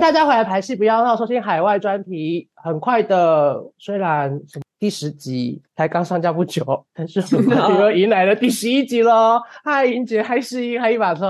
迎大家回来排戏，不要闹，收听海外专题。很快的，虽然第十集才刚上架不久，但是我们 又迎来了第十一集喽！嗨，英姐，嗨，诗音，嗨，一把葱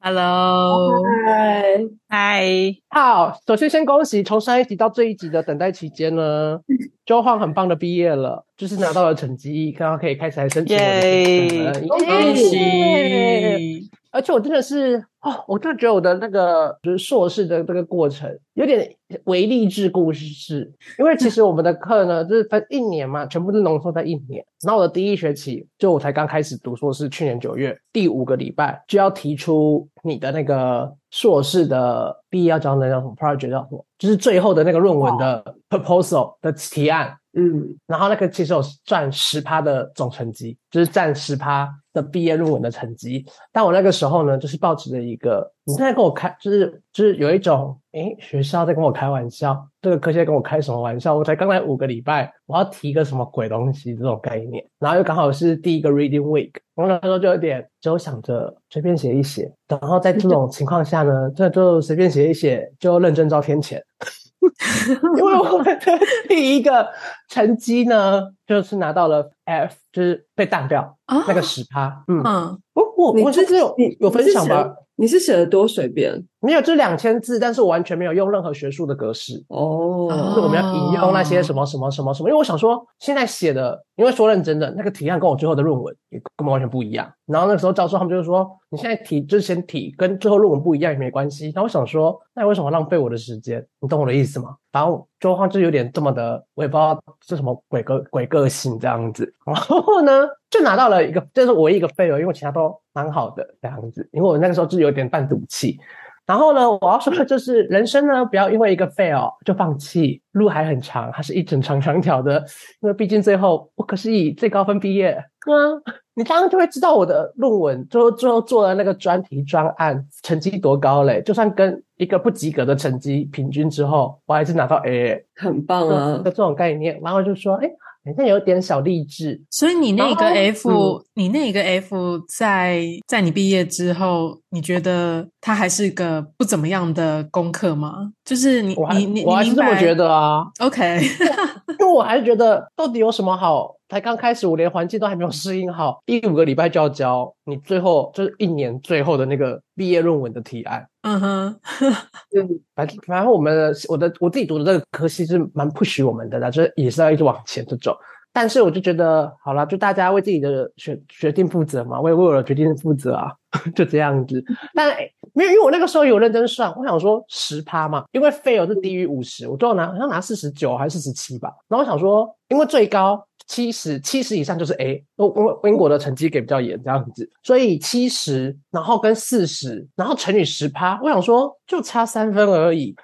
，Hello，嗨，嗨，好。首先，先恭喜从上一集到这一集的等待期间呢，周晃很棒的毕业了，就是拿到了成绩，刚刚可以开始来申请。耶，恭喜！而且我真的是哦，我真的觉得我的那个就是硕士的这个过程有点为励志故事，因为其实我们的课呢 就是分一年嘛，全部是浓缩在一年。然后我的第一学期就我才刚开始读硕士，去年九月第五个礼拜就要提出你的那个硕士的毕业要交的那种 project 叫什么，就是最后的那个论文的 proposal 的提案。嗯，然后那个其实有占十趴的总成绩，就是占十趴的毕业论文的成绩。但我那个时候呢，就是抱持着一个，你现在跟我开，就是就是有一种，诶，学校在跟我开玩笑，这个科系在跟我开什么玩笑？我才刚来五个礼拜，我要提个什么鬼东西这种概念。然后又刚好是第一个 reading week，我那时候就有点，就想着随便写一写。然后在这种情况下呢，这就随便写一写，就认真招天谴。因为我们的第一个成绩呢，就是拿到了 F，就是被淡掉啊那个十趴。嗯，我我我这是有有分享吧？你是写的多随便？没有，就两千字，但是我完全没有用任何学术的格式哦。就是我们要引用那些什么什么什么什么，因为我想说，现在写的，因为说认真的，那个提案跟我最后的论文也根本完全不一样。然后那个时候教授他们就是说，你现在提之前提跟最后论文不一样也没关系。那我想说，那为什么浪费我的时间？你懂我的意思吗？然后周浩就有点这么的，我也不知道是什么鬼个鬼个性这样子。然后呢，就拿到了一个，这是唯一一个废了，因为其他都蛮好的这样子。因为我那个时候就有点半赌气。然后呢，我要说的就是，人生呢，不要因为一个 fail 就放弃，路还很长，它是一整长长条的。因为毕竟最后我可是以最高分毕业，啊，你刚刚就会知道我的论文最后最后做的那个专题专案成绩多高嘞。就算跟一个不及格的成绩平均之后，我还是拿到 A，很棒啊的这种概念。然后就说，哎。好像有点小励志，所以你那个 F，你那个 F 在在你毕业之后，你觉得它还是个不怎么样的功课吗？就是你你你，我还是这么觉得啊。OK，因为我还是觉得到底有什么好？才刚开始，我连环境都还没有适应好，第五个礼拜就要交你最后就是一年最后的那个毕业论文的提案。嗯哼，反反正我们我的我自己读的这个科系是蛮 push 我们的啦，就是也是要一直往前这种。但是我就觉得好了，就大家为自己的决决定负责嘛，我也为我的决定负责啊，就这样子。但没有，因为我那个时候有认真算，我想说十趴嘛，因为 fail 是低于五十，我最后拿好像拿四十九还是四十七吧。然后我想说，因为最高。七十七十以上就是 A，因为英国的成绩给比较严这样子，所以七十，然后跟四十，然后乘以十趴，我想说就差三分而已，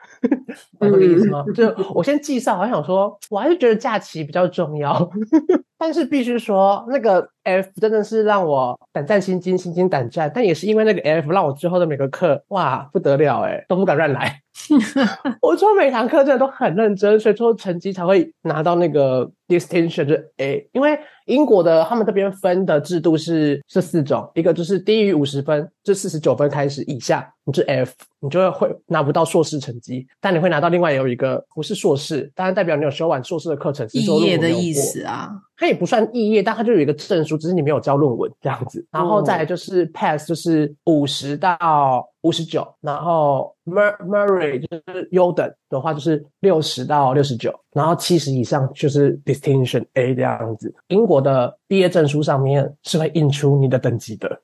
懂我意思吗？就我先计算，我想说我还是觉得假期比较重要，但是必须说那个 F 真的是让我胆战心惊，心惊胆战，但也是因为那个 F 让我之后的每个课哇不得了哎，都不敢乱来。我做每堂课真的都很认真，所以最后成绩才会拿到那个 distinction 就 A。因为英国的他们这边分的制度是是四种，一个就是低于五十分，就四十九分开始以下，你是 F，你就会会拿不到硕士成绩，但你会拿到另外有一个不是硕士，当然代表你有修完硕士的课程，是毕业的意思啊。它也不算肄业，但它就有一个证书，只是你没有交论文这样子。然后再来就是 pass，就是五十到五十九，然后 mer Murray 就是优等的话就是六十到六十九，然后七十以上就是 distinction A 这样子。英国的毕业证书上面是会印出你的等级的。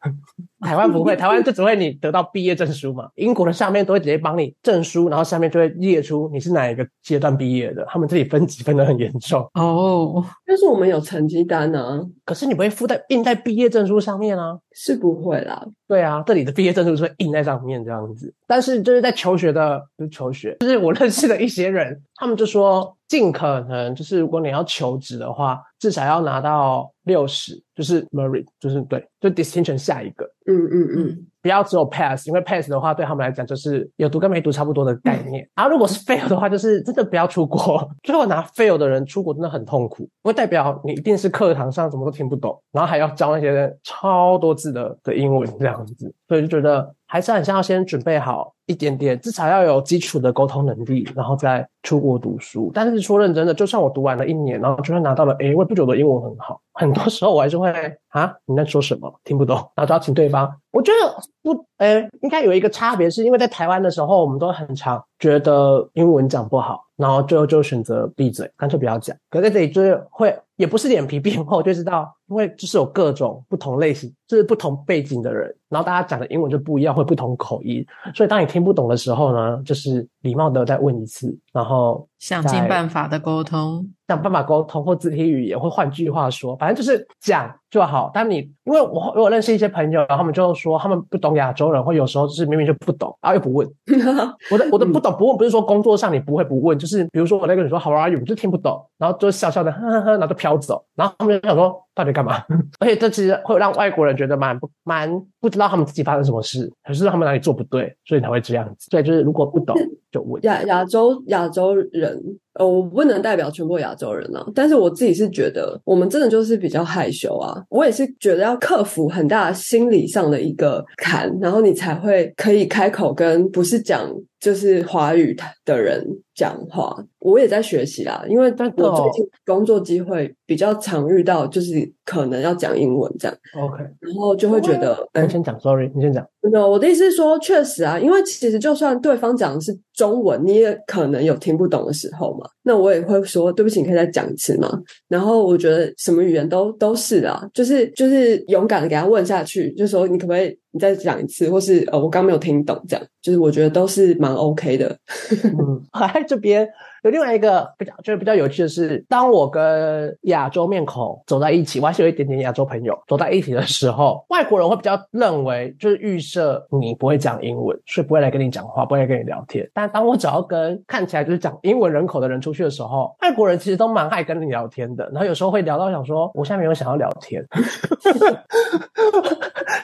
台湾不会，台湾就只会你得到毕业证书嘛。英国的上面都会直接帮你证书，然后下面就会列出你是哪一个阶段毕业的。他们这里分级分的很严重哦。但是我们有成绩单呢，可是你不会附在印在毕业证书上面啊？是不会啦。对啊，这里的毕业证书是会印在上面这样子。但是就是在求学的，就是求学，就是我认识的一些人，他们就说尽可能就是如果你要求职的话，至少要拿到六十，就是 merit，就是对，就 distinction 下一个。嗯嗯嗯。不要只有 pass，因为 pass 的话对他们来讲就是有读跟没读差不多的概念。然后如果是 fail 的话，就是真的不要出国。最后拿 fail 的人出国真的很痛苦，因为代表你一定是课堂上什么都听不懂，然后还要教那些超多字的的英文这样子，所以就觉得。还是很像要先准备好一点点，至少要有基础的沟通能力，然后再出国读书。但是说认真的，就算我读完了一年，然后就算拿到了 A，我也不觉得英文很好。很多时候我还是会啊，你在说什么？听不懂，然后就要请对方。我觉得不，呃，应该有一个差别，是因为在台湾的时候，我们都很常觉得英文讲不好，然后最后就选择闭嘴，干脆不要讲。可在这里就是会，也不是脸皮变厚，就知道，因为就是有各种不同类型，就是不同背景的人，然后大家讲的英文就不一样，会不同口音，所以当你听不懂的时候呢，就是礼貌的再问一次，然后想尽办法的沟通。想办法沟通或肢体语言，或换句话说，反正就是讲就好。但你因为我我认识一些朋友，然后他们就说他们不懂亚洲人，或有时候就是明明就不懂，然后又不问。我的我的不懂不问，不是说工作上你不会不问，就是比如说我那个人说 How are you，就听不懂，然后就笑笑的呵呵呵，然后就飘走，然后他们就想说到底干嘛？而且这其实会让外国人觉得蛮不蛮不知道他们自己发生什么事，可是他们哪里做不对，所以才会这样子。对就是如果不懂 就问。亚亚洲亚洲人。呃，我不能代表全部亚洲人啊，但是我自己是觉得，我们真的就是比较害羞啊。我也是觉得要克服很大心理上的一个坎，然后你才会可以开口跟不是讲就是华语的人讲话。我也在学习啦，因为我最近工作机会比较常遇到，就是可能要讲英文这样。OK，然后就会觉得，你先讲，Sorry，你先讲。没有，我的意思是说，确实啊，因为其实就算对方讲的是中文，你也可能有听不懂的时候嘛。那我也会说，对不起，你可以再讲一次吗？然后我觉得什么语言都都是啊，就是就是勇敢的给他问下去，就说你可不可以你再讲一次，或是呃我刚没有听懂，这样就是我觉得都是蛮 OK 的。嗯，在这边。有另外一个比较，就是比较有趣的是，当我跟亚洲面孔走在一起，我还是有一点点亚洲朋友走在一起的时候，外国人会比较认为，就是预设你不会讲英文，所以不会来跟你讲话，不会来跟你聊天。但当我只要跟看起来就是讲英文人口的人出去的时候，外国人其实都蛮爱跟你聊天的。然后有时候会聊到想说，我现在没有想要聊天。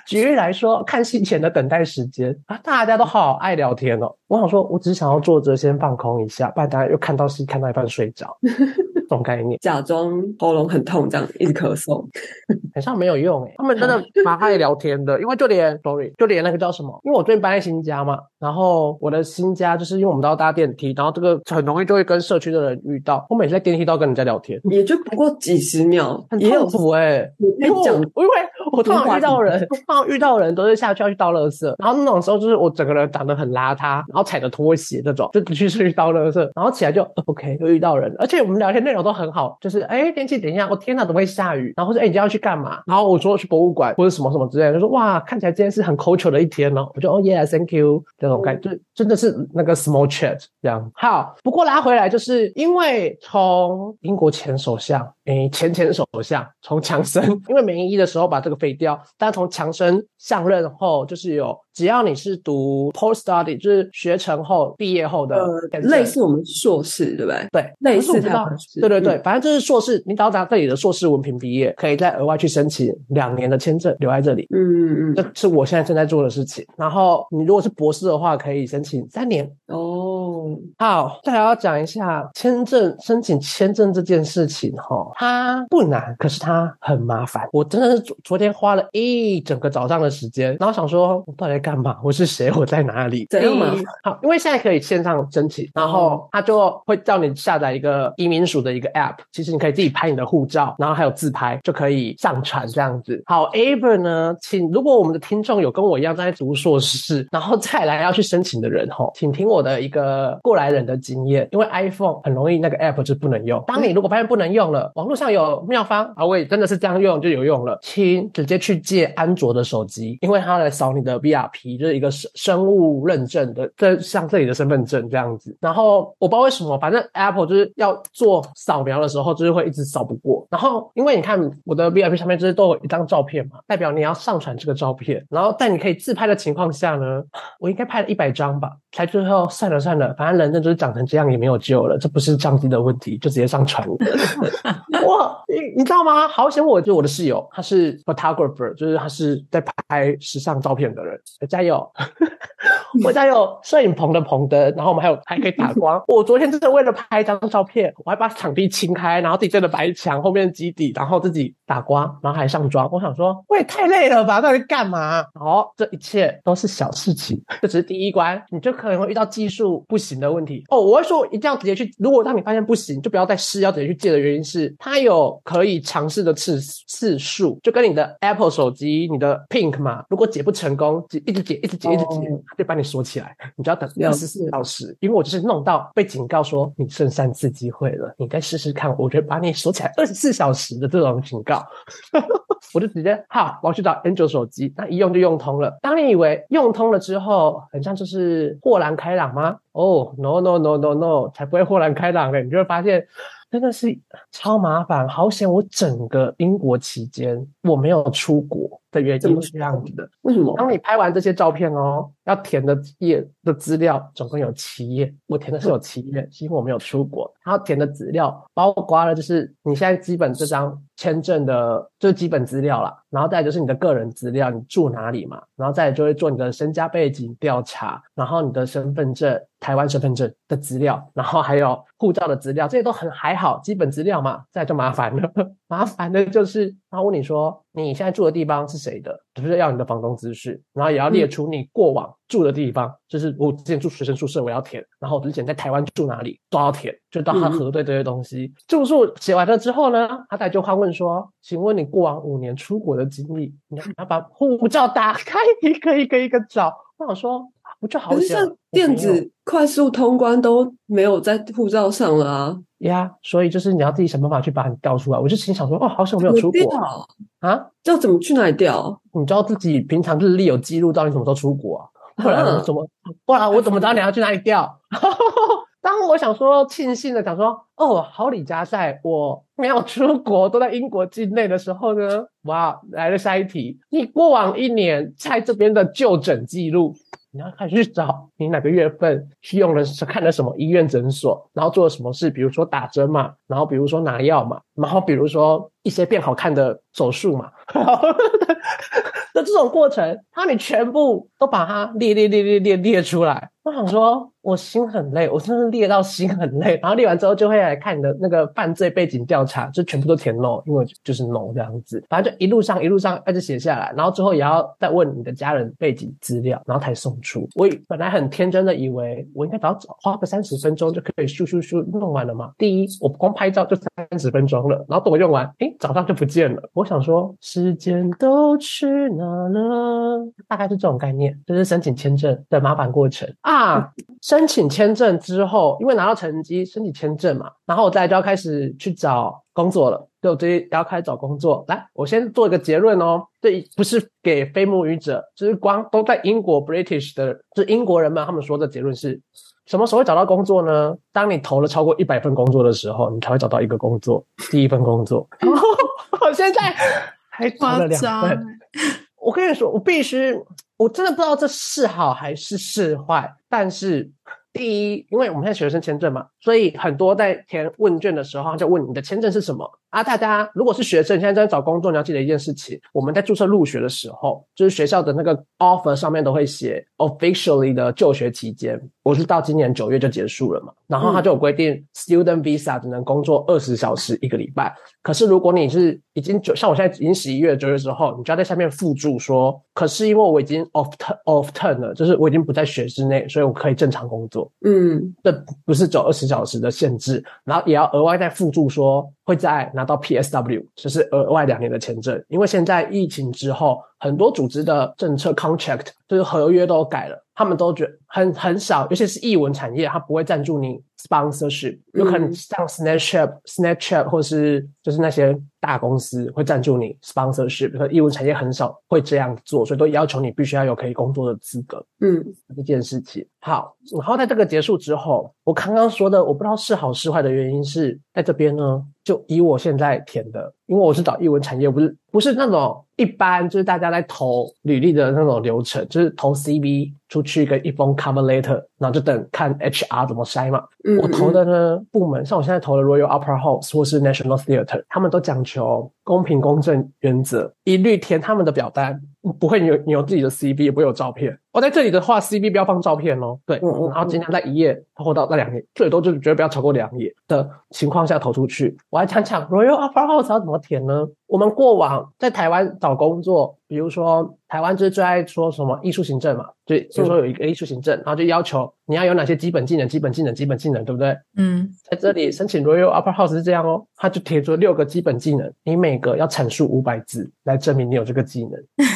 举例来说，看戏前的等待时间啊，大家都好爱聊天哦。我想说，我只想要坐着先放空一下，不然大家又看。到戏看到一半睡着，种概念，假装喉咙很痛，这样一直咳嗽，好像没有用诶。他们真的 蛮爱聊天的，因为就连 sorry，就连那个叫什么？因为我最近搬在新家嘛，然后我的新家就是因为我们都要搭电梯，然后这个很容易就会跟社区的人遇到。我每次在电梯都要跟人家聊天，也就不过几十秒，很痛苦哎。因为讲，因为 我通常遇到人，通常遇到人都是下去要去倒垃圾，然后那种时候就是我整个人长得很邋遢，然后踩着拖鞋这种，就去去倒垃圾，然后起来就。OK，又遇到人，而且我们聊天内容都很好，就是哎，天气等一下，我天哪，怎么会下雨？然后说哎，你今天要去干嘛？然后我说去博物馆或者什么什么之类，就说哇，看起来今天是很 culture 的一天哦。我就哦，Yeah，Thank you，这种感觉，就真的是那个 small chat 这样。好，不过拉回来，就是因为从英国前首相，哎，前前首相从强生，因为免疫的时候把这个废掉，但从强生上任后，就是有。只要你是读 post study，就是学成后毕业后的，类似我们硕士，对不对？对，类似他，对对对，反正就是硕士，你只要拿这里的硕士文凭毕业，可以再额外去申请两年的签证留在这里。嗯嗯嗯，这是我现在正在做的事情。然后你如果是博士的话，可以申请三年。哦，好，再来要讲一下签证申请签证这件事情哈，它不难，可是它很麻烦。我真的是昨昨天花了一整个早上的时间，然后想说我到底在。干嘛？我是谁？我在哪里？怎样嘛？好，因为现在可以线上申请，然后他就会叫你下载一个移民署的一个 App。其实你可以自己拍你的护照，然后还有自拍，就可以上传这样子。好，Aver 呢，请如果我们的听众有跟我一样在读硕士，然后再来要去申请的人吼，请听我的一个过来人的经验。因为 iPhone 很容易那个 App 就不能用。当你如果发现不能用了，网络上有妙方啊，我也真的是这样用就有用了，亲直接去借安卓的手机，因为它来扫你的 VRP，就是一个生生物认证的，这像这里的身份证这样子。然后我不知道为什么，反正 Apple 就是要做扫描的时候，就是会一直扫不过。然后因为你看我的 VIP 上面就是都有一张照片嘛，代表你要上传这个照片。然后在你可以自拍的情况下呢，我应该拍了一百张吧，才最后算了算了，反正人呢就是长成这样也没有救了，这不是上帝的问题，就直接上传。哇，你你知道吗？好险，我就我的室友，他是 photographer，就是他是在拍时尚照片的人。加油！我家有摄影棚的棚灯，然后我们还有还可以打 光。我昨天真的为了拍一张照片，我还把场地清开，然后自己真的白墙后面基底，然后自己打光，然后还上妆。我想说，我也太累了吧，到底干嘛？好，这一切都是小事情，这只是第一关，你就可能会遇到技术不行的问题。哦，我会说一定要直接去，如果当你发现不行，就不要再试，要直接去借的原因是，它有可以尝试的次次数，就跟你的 Apple 手机、你的 Pink 嘛，如果解不成功，一直解、一直解、一直解，它就把你锁起来，你就要等二十四小时。因为我就是弄到被警告说你剩三次机会了，你再试试看，我觉得把你锁起来二十四小时的这种警告，我就直接好，我要去找 Angel 手机，那一用就用通了。当你以为用通了之后，很像就是豁然开朗吗？哦，no no no no no，才不会豁然开朗嘞！你就会发现。真的是超麻烦，好险！我整个英国期间我没有出国的原因是这样子的。为什么？当你拍完这些照片哦，要填的页的资料总共有七页，我填的是有七页，是因为我没有出国。然后填的资料包括了，就是你现在基本这张签证的，就是基本资料啦。然后再就是你的个人资料，你住哪里嘛？然后再就会做你的身家背景调查，然后你的身份证。台湾身份证的资料，然后还有护照的资料，这些都很还好，基本资料嘛。再就麻烦了，麻烦的就是他问你说你现在住的地方是谁的，就是要你的房东资讯，然后也要列出你过往住的地方，就是我之前住学生宿舍我要填，然后我之前在台湾住哪里都要填，就到他核对这些东西。住宿写完了之后呢，他再就换问说，请问你过往五年出国的经历，你要把护照打开，一个一个一个找。我想说。不就好像电子快速通关都没有在护照上了啊？呀，所以就是你要自己想办法去把你调出来。我就心想说，哦，好久没有出国啊，要怎么去哪里调？你知道自己平常日历有记录到你什么时候出国啊？不然我怎么？不然我怎么知道你要去哪里调？当我想说庆幸的想说，哦，好李家在我没有出国，都在英国境内的时候呢，哇，来了下一题，你过往一年在这边的就诊记录。你要开始去找你哪个月份去用了是看了什么医院诊所，然后做了什么事，比如说打针嘛，然后比如说拿药嘛，然后比如说一些变好看的手术嘛，那这种过程，他你全部都把它列列列列列列出来。我想说，我心很累，我真的列到心很累。然后列完之后，就会来看你的那个犯罪背景调查，就全部都填 no，因为就是 no 这样子。反正就一路上一路上一直写下来，然后之后也要再问你的家人背景资料，然后才送出。我本来很天真的以为，我应该只要花个三十分钟就可以咻咻咻弄完了嘛。第一，我光拍照就三十分钟然后等我用完，诶，早上就不见了。我想说，时间都去哪了？大概是这种概念，就是申请签证的麻烦过程。啊，申请签证之后，因为拿到成绩，申请签证嘛，然后我再就要开始去找工作了，就直接要开始找工作。来，我先做一个结论哦，这不是给非母语者，就是光都在英国 British 的，就是英国人们他们说的结论是，什么时候会找到工作呢？当你投了超过一百份工作的时候，你才会找到一个工作，第一份工作。我现在 还投了两份，我跟你说，我必须。我真的不知道这是好还是是坏，但是第一，因为我们现在学生签证嘛，所以很多在填问卷的时候就问你的签证是什么。啊，大家如果是学生，现在在找工作，你要记得一件事情：我们在注册入学的时候，就是学校的那个 offer 上面都会写 officially 的就学期间，我是到今年九月就结束了嘛。然后他就有规定，student visa 只能工作二十小时一个礼拜。可是如果你是已经九，像我现在已经十一月九月之后，你就要在下面附注说，可是因为我已经 off turn off turn 了，就是我已经不在学之内，所以我可以正常工作。嗯，这不是走二十小时的限制，然后也要额外再附注说。会在拿到 PSW，就是额外两年的签证，因为现在疫情之后，很多组织的政策 contract 就是合约都改了，他们都觉很很少，尤其是译文产业，他不会赞助你 sponsorship，有可能像 Snapchat、Snapchat 或是就是那些大公司会赞助你 sponsorship，和译文产业很少会这样做，所以都要求你必须要有可以工作的资格。嗯，这件事情好，然后在这个结束之后，我刚刚说的我不知道是好是坏的原因是在这边呢。就以我现在填的，因为我是找译文产业，不是不是那种一般就是大家在投履历的那种流程，就是投 CV 出去跟一封 cover letter 然后就等看 HR 怎么筛嘛。我投的呢部门，像我现在投的 Royal Opera House 或是 National Theatre，他们都讲求公平公正原则，一律填他们的表单。不会，你有你有自己的 CV，也不会有照片。我在这里的话，CV 不要放照片哦。对，然后尽量在一页或到那两页，最多就是绝对不要超过两页的情况下投出去。我还讲讲 Royal Opera House 要怎么填呢？我们过往在台湾找工作，比如说台湾就是最爱说什么艺术行政嘛，就所以说有一个艺术行政，然后就要求你要有哪些基本技能、基本技能、基本技能，对不对？嗯，在这里申请 Royal Opera House 是这样哦，他就贴出六个基本技能，你每个要阐述五百字来证明你有这个技能。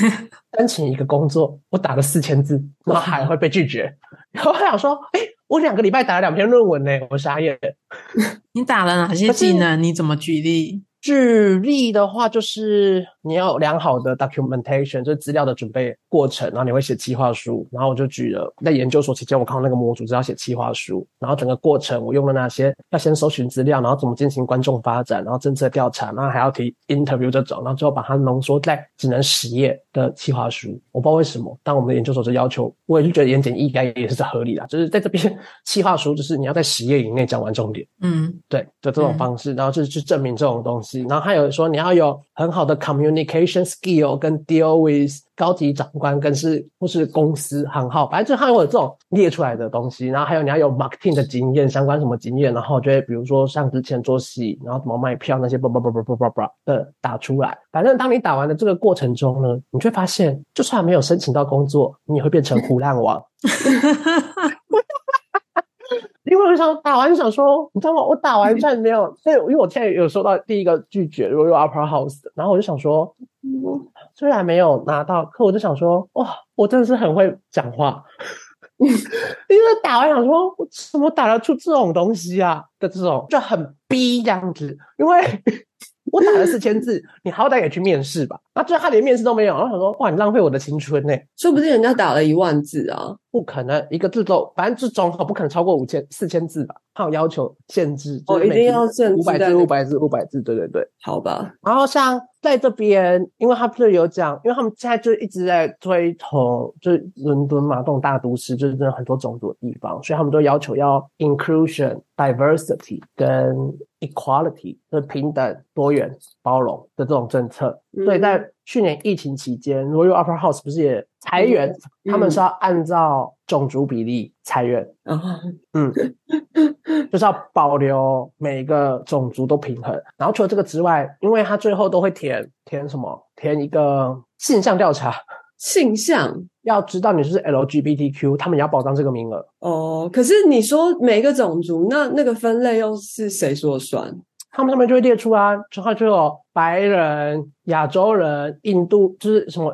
申请一个工作，我打了四千字，然后还会被拒绝。然后我想说，哎，我两个礼拜打了两篇论文呢，我傻眼。你打了哪些技能？你怎么举例？举例的话，就是你要有良好的 documentation，就是资料的准备过程，然后你会写企划书。然后我就举了在研究所期间，我看到那个模组是要写企划书，然后整个过程我用了那些，要先搜寻资料，然后怎么进行观众发展，然后政策调查，然后还要提 interview 这种，然后最后把它浓缩在只能十页的企划书。我不知道为什么，但我们的研究所就要求，我也是觉得言简意赅也是合理的，就是在这边企划书就是你要在十页以内讲完重点。嗯，对，的这种方式，然后就是去证明这种东西。然后还有说你要有很好的 communication skill，跟 deal with 高级长官，跟是或是公司行号，反正就他有这种列出来的东西。然后还有你要有 marketing 的经验，相关什么经验，然后就会比如说像之前做戏，然后怎么卖票那些，叭叭叭叭叭叭叭的打出来。反正当你打完的这个过程中呢，你会发现，就算没有申请到工作，你也会变成胡烂王。因为我想打完就想说，你知道吗？我打完战没有，所以因为我现在有收到第一个拒绝如果有 Upper House，然后我就想说，虽然没有拿到，可我就想说，哇，我真的是很会讲话。因为打完想说，我怎么打得出这种东西啊？的这种就很逼这样子，因为。我打了四千字，你好歹也去面试吧。那最后他连面试都没有，然后想说，哇，你浪费我的青春呢。说不定人家打了一万字啊，不可能一个字都，反正这总好不可能超过五千四千字吧？他有要求限制，哦，一定要限五百字，五百字，五百字，对对对，好吧。然后像在这边，因为他不是有讲，因为他们现在就一直在推崇，就是伦敦嘛，这种大都市，就是真的很多种族的地方，所以他们都要求要 inclusion、diversity 跟 equality，就是平等、多元、包容的这种政策。所以在去年疫情期间，Royal Opera House 不是也裁员？他们是要按照种族比例裁员。嗯，就是要保留每一个种族都平衡。然后除了这个之外，因为他最后都会填填什么？填一个性向调查。性向要知道你是 LGBTQ，他们也要保障这个名额。哦，可是你说每一个种族，那那个分类又是谁说算？他们上面就会列出啊，之后就有白人、亚洲人、印度，就是什么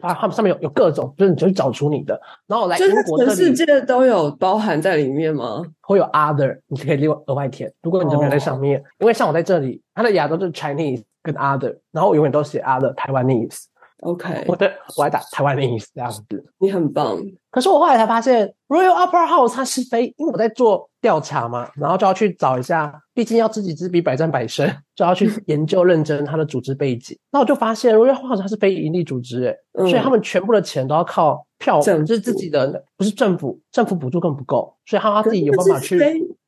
啊，他们上面有有各种，就是你就找出你的，然后来英国全世界都有包含在里面吗？会有 other，你可以另外额外填。如果你没有在上面，因为像我在这里，它的亚洲就是 Chinese 跟 other，然后我永远都写 other Taiwanese。OK，我的我还打台湾的意思这样子，你很棒。可是我后来才发现，Royal Opera House 它是非，因为我在做调查嘛，然后就要去找一下，毕竟要知己知彼，百战百胜，就要去 研究认真它的组织背景。那我就发现，Royal House 它是非盈利组织，诶所以他们全部的钱都要靠票，就是自己的，不是政府，政府补助更不够，所以他他自己有办法去。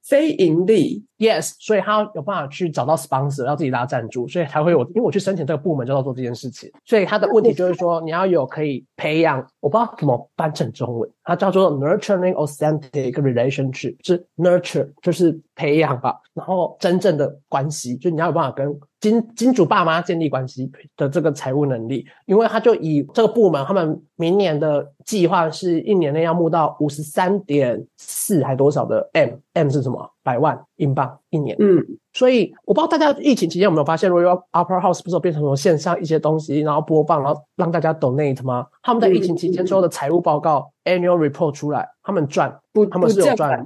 非盈利，yes，所以他有办法去找到 sponsor，要自己拉赞助，所以才会有。因为我去申请这个部门，就要做这件事情。所以他的问题就是说，你要有可以培养，我不知道怎么翻成中文，它叫做 nurturing authentic relationship，是 nurture 就是培养吧，然后真正的关系，就你要有办法跟金金主爸妈建立关系的这个财务能力。因为他就以这个部门，他们明年的计划是一年内要募到五十三点四还多少的 M，M 是什么？百万英镑一年，嗯，所以我不知道大家疫情期间有没有发现，Royal Opera House 不是变成什么线上一些东西，然后播放，然后让大家 donate 吗？他们在疫情期间所有的财务报告 annual report 出来，他们赚不，他们是有赚，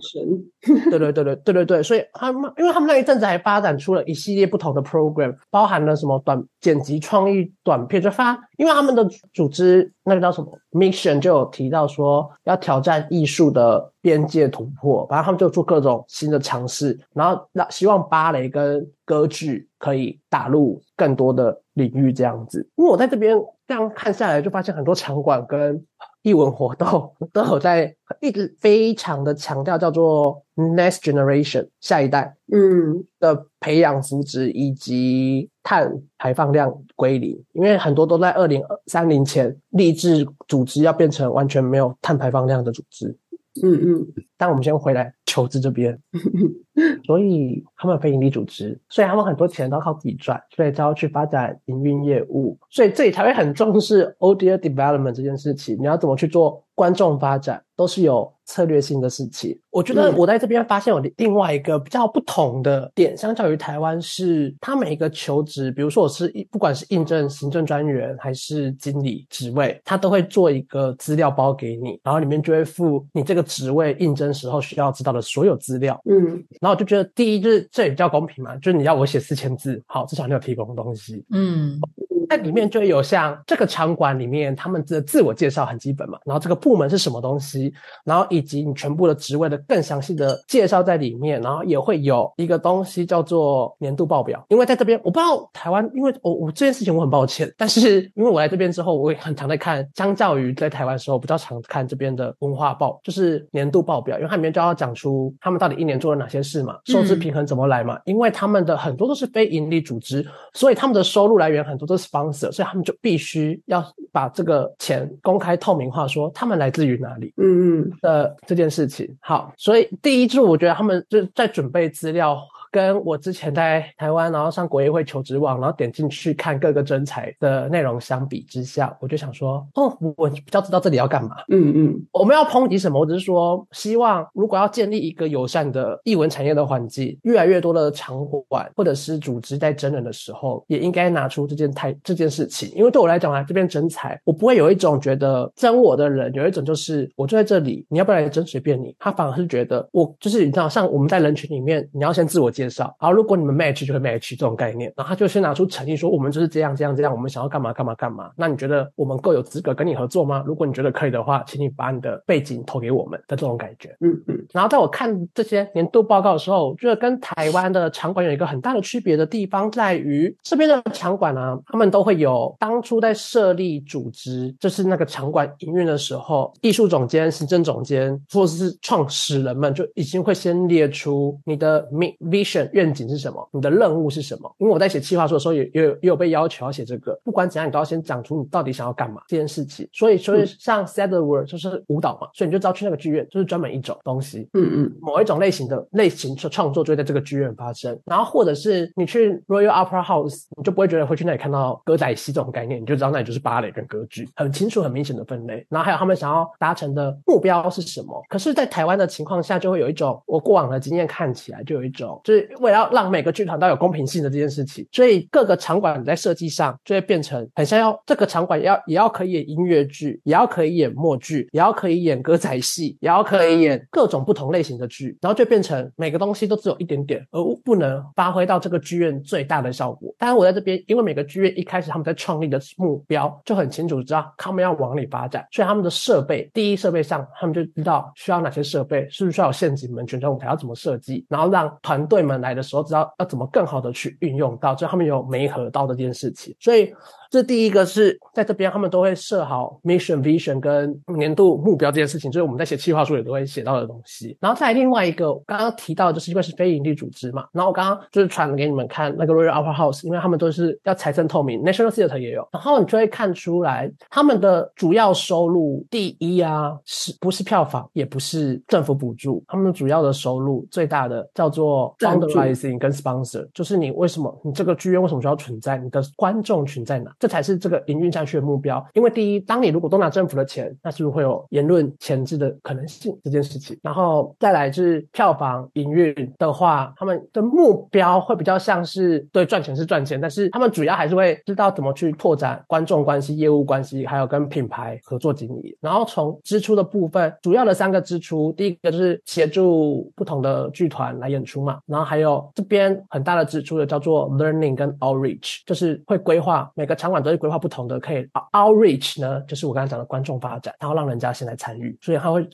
对对对对对对对，所以他们因为他们那一阵子还发展出了一系列不同的 program，包含了什么短剪辑创意短片，就发，因为他们的组织那个叫什么 mission 就有提到说要挑战艺术的。边界突破，反正他们就做各种新的尝试，然后让希望芭蕾跟歌剧可以打入更多的领域，这样子。因为我在这边这样看下来，就发现很多场馆跟。艺文活动都有在一直非常的强调叫做 next generation 下一代，嗯的培养扶植以及碳排放量归零，因为很多都在二零三零前立志组织要变成完全没有碳排放量的组织。嗯嗯，但我们先回来求职这边，所以他们非营利组织，所以他们很多钱都靠自己赚，所以都要去发展营运业务，所以这里才会很重视 O D A development 这件事情，你要怎么去做观众发展，都是有。策略性的事情，我觉得我在这边发现有另外一个比较不同的点，相较于台湾是，他每一个求职，比如说我是不管是应征行政专员还是经理职位，他都会做一个资料包给你，然后里面就会附你这个职位应征时候需要知道的所有资料。嗯，然后我就觉得第一就是这也比较公平嘛，就是你要我写四千字，好，至少你有提供东西。嗯。在里面就有像这个场馆里面他们的自我介绍很基本嘛，然后这个部门是什么东西，然后以及你全部的职位的更详细的介绍在里面，然后也会有一个东西叫做年度报表。因为在这边我不知道台湾，因为我我这件事情我很抱歉，但是因为我来这边之后，我也很常在看，相较于在台湾的时候比较常看这边的文化报，就是年度报表，因为他里面就要讲出他们到底一年做了哪些事嘛，收支平衡怎么来嘛，因为他们的很多都是非盈利组织，所以他们的收入来源很多都是 sponsor，。所以他们就必须要把这个钱公开透明化，说他们来自于哪里，嗯嗯的这件事情。好，所以第一就是我觉得他们就是在准备资料。跟我之前在台湾，然后上国业会求职网，然后点进去看各个征才的内容相比之下，我就想说，哦，我比较知道这里要干嘛。嗯嗯，我们要抨击什么？我只是说，希望如果要建立一个友善的译文产业的环境，越来越多的场馆或者是组织在真人的时候，也应该拿出这件态这件事情。因为对我来讲啊这边征才，我不会有一种觉得征我的人有一种就是我就在这里，你要不要来征随便你。他反而是觉得我就是你知道，像我们在人群里面，你要先自我。介绍，然后如果你们 match 就会 match 这种概念，然后他就先拿出诚意说我们就是这样这样这样，我们想要干嘛干嘛干嘛。那你觉得我们够有资格跟你合作吗？如果你觉得可以的话，请你把你的背景投给我们的这种感觉。嗯嗯。然后在我看这些年度报告的时候，我觉得跟台湾的场馆有一个很大的区别的地方在于，这边的场馆呢，他们都会有当初在设立组织，就是那个场馆营运的时候，艺术总监、行政总监或者是创始人们就已经会先列出你的 vision。愿景是什么？你的任务是什么？因为我在写计划书的时候，也也有也有被要求要写这个。不管怎样，你都要先讲出你到底想要干嘛这件事情。所以，所以像 Sad World 就是舞蹈嘛，所以你就知道去那个剧院就是专门一种东西。嗯嗯，某一种类型的类型创创作就会在这个剧院发生。然后，或者是你去 Royal Opera House，你就不会觉得会去那里看到歌仔戏这种概念，你就知道那里就是芭蕾跟歌剧，很清楚、很明显的分类。然后还有他们想要达成的目标是什么？可是，在台湾的情况下，就会有一种我过往的经验看起来就有一种就是。为了要让每个剧团都有公平性的这件事情，所以各个场馆在设计上就会变成很像要这个场馆要也要可以演音乐剧，也要可以演默剧，也要可以演歌仔戏，也要可以演各种不同类型的剧，然后就变成每个东西都只有一点点，而不能发挥到这个剧院最大的效果。当然，我在这边，因为每个剧院一开始他们在创立的目标就很清楚，知道他们要往里发展，所以他们的设备，第一设备上他们就知道需要哪些设备，是不是需要有陷阱门、旋转舞台要怎么设计，然后让团队们来。的时候，知道要怎么更好的去运用到，就他们有没合到的这件事情，所以。这第一个是在这边，他们都会设好 mission vision 跟年度目标这件事情，就是我们在写企划书也都会写到的东西。然后再另外一个，刚刚提到就是因为是非营利组织嘛，然后我刚刚就是传给你们看那个 Royal Opera House，因为他们都是要财政透明，National Theatre 也有，然后你就会看出来他们的主要收入第一啊，是不是票房，也不是政府补助，他们主要的收入最大的叫做 fundraising 跟 sponsor，就是你为什么你这个剧院为什么需要存在，你的观众群在哪？这才是这个营运下去的目标。因为第一，当你如果都拿政府的钱，那是不是会有言论前置的可能性这件事情？然后再来就是票房营运的话，他们的目标会比较像是对赚钱是赚钱，但是他们主要还是会知道怎么去拓展观众关系、业务关系，还有跟品牌合作经营。然后从支出的部分，主要的三个支出，第一个就是协助不同的剧团来演出嘛，然后还有这边很大的支出的叫做 learning 跟 outreach，就是会规划。每个场馆都是规划不同的，可以 outreach 呢，就是我刚才讲的观众发展，然后让人家先来参与，所以他会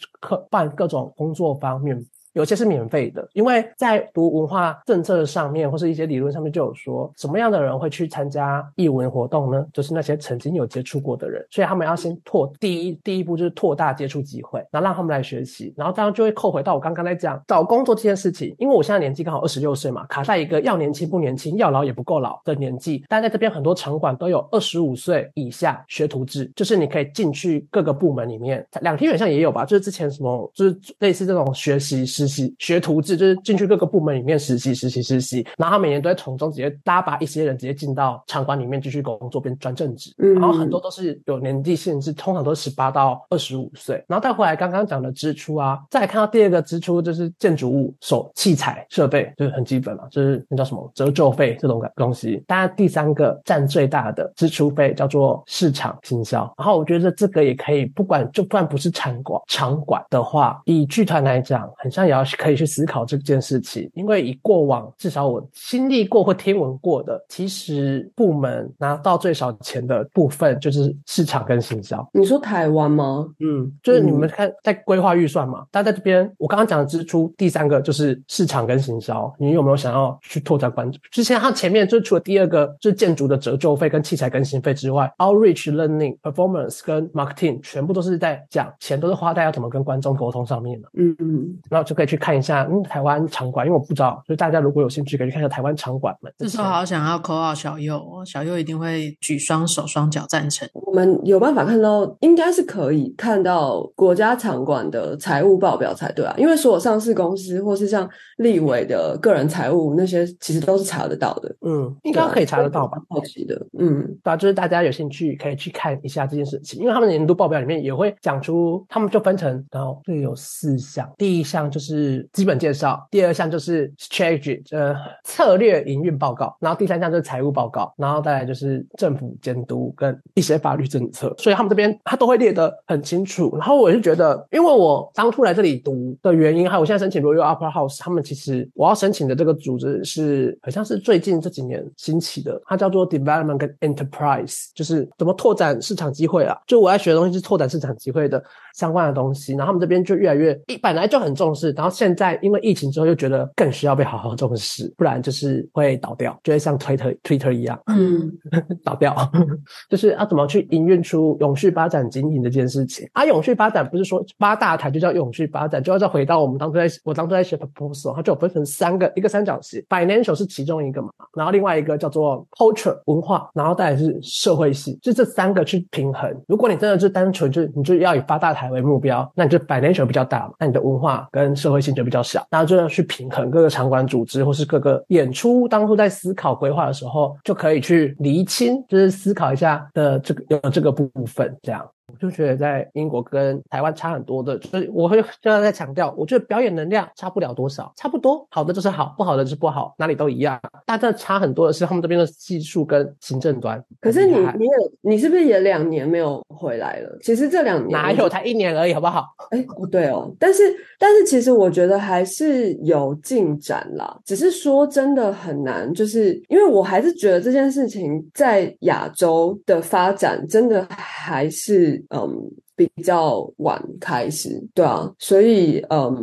办各种工作方面有些是免费的。因为在读文化政策上面或是一些理论上面就有说，什么样的人会去参加译文活动呢？就是那些曾经有接触过的人，所以他们要先拓第一第一步就是拓大接触机会，然后让他们来学习，然后当然就会扣回到我刚刚在讲找工作这件事情。因为我现在年纪刚好二十六岁嘛，卡在一个要年轻不年轻，要老也不够老的年纪。但在这边很多场馆都有二十五岁以下学徒制，就是你可以进去各个部门里面，两天远像也有吧，就是之前什么就是类似这种学习实习学徒制，就是进去各个部门里面实习实习实习，然后他每年都会从中直接拉拔一些人直接进到场馆里面继续工作变专正职，然后很多都是有年纪限制，通常都是十八到二十五岁。然后再回来刚刚讲的支出啊，再来看到第二个支出就是建筑物、手器材设备，就是很基本嘛，就是那叫什么折旧费这种东西。当然第三个占最大的支出费叫做市场行销。然后我觉得这个也可以，不管就算不是场馆场馆的话，以剧团来讲，很像也要可以去思考这件事情。因为以过往至少我经历过或听闻过的，其实部门拿到最少钱的部分就是市场跟行销。你说台湾吗？嗯，就是你们看在规划预算嘛。但在这边，我刚刚讲的支出第三个就是市场跟行销。你有没有想要去拓展关注？之前它前面就除了第二个就是建筑的折旧费跟器材更新费之外，outreach learning performance 跟 marketing 全部都是在讲钱都是花在要怎么跟观众沟通上面的。嗯嗯，然后就可以去看一下嗯台湾场馆，因为我不知道，所以大家如果有兴趣可以去看一下台湾场馆们。这时候好想要扣号小右，小右一定会举双手双脚赞成。我们有办法看到，应该是可以看到国家场馆的财务报表才对啊，因为所有上市公司或是像立委的个人财务那些，其实都是查得到的。嗯，应该可以查得到吧？好奇的，嗯，对啊，就是大家有兴趣可以去看一下这件事情，因为他们的年度报表里面也会讲出，他们就分成，然后这有四项，第一项就是是基本介绍，第二项就是 strategy，呃，策略营运报告，然后第三项就是财务报告，然后再来就是政府监督跟一些法律政策，所以他们这边他都会列得很清楚。然后我是觉得，因为我当初来这里读的原因，还有我现在申请 Royal Opera House，他们其实我要申请的这个组织是好像是最近这几年兴起的，它叫做 Development 跟 Enterprise，就是怎么拓展市场机会啊。就我要学的东西是拓展市场机会的相关的东西，然后他们这边就越来越一本来就很重视，然后现在因为疫情之后又觉得更需要被好好重视，不然就是会倒掉，就会像 Twitter Twitter 一样，嗯，倒掉。就是要怎么去营运出永续发展经营这件事情。啊，永续发展不是说八大台就叫永续发展，就要再回到我们当初在我当初在写 proposal，它就有分成三个，一个三角形，financial 是其中一个嘛，然后另外一个叫做 culture 文化，然后再来是社会系，就这三个去平衡。如果你真的是单纯就你就要以发大台为目标，那你就 financial 比较大嘛，那你的文化跟社会性就比较小，然后就要去平衡各个场馆组织或是各个演出。当初在思考规划的时候，就可以去厘清，就是思考一下的这个有这个部分这样。我就觉得在英国跟台湾差很多的，所以我会就要在强调，我觉得表演能量差不了多少，差不多好的就是好，不好的就是不好，哪里都一样。但这差很多的是他们这边的技术跟行政端。可是你你有你是不是也两年没有回来了？其实这两年哪有才一年而已，好不好？哎，不对哦。但是但是其实我觉得还是有进展啦，只是说真的很难，就是因为我还是觉得这件事情在亚洲的发展真的还是。嗯，比较晚开始，对啊，所以嗯。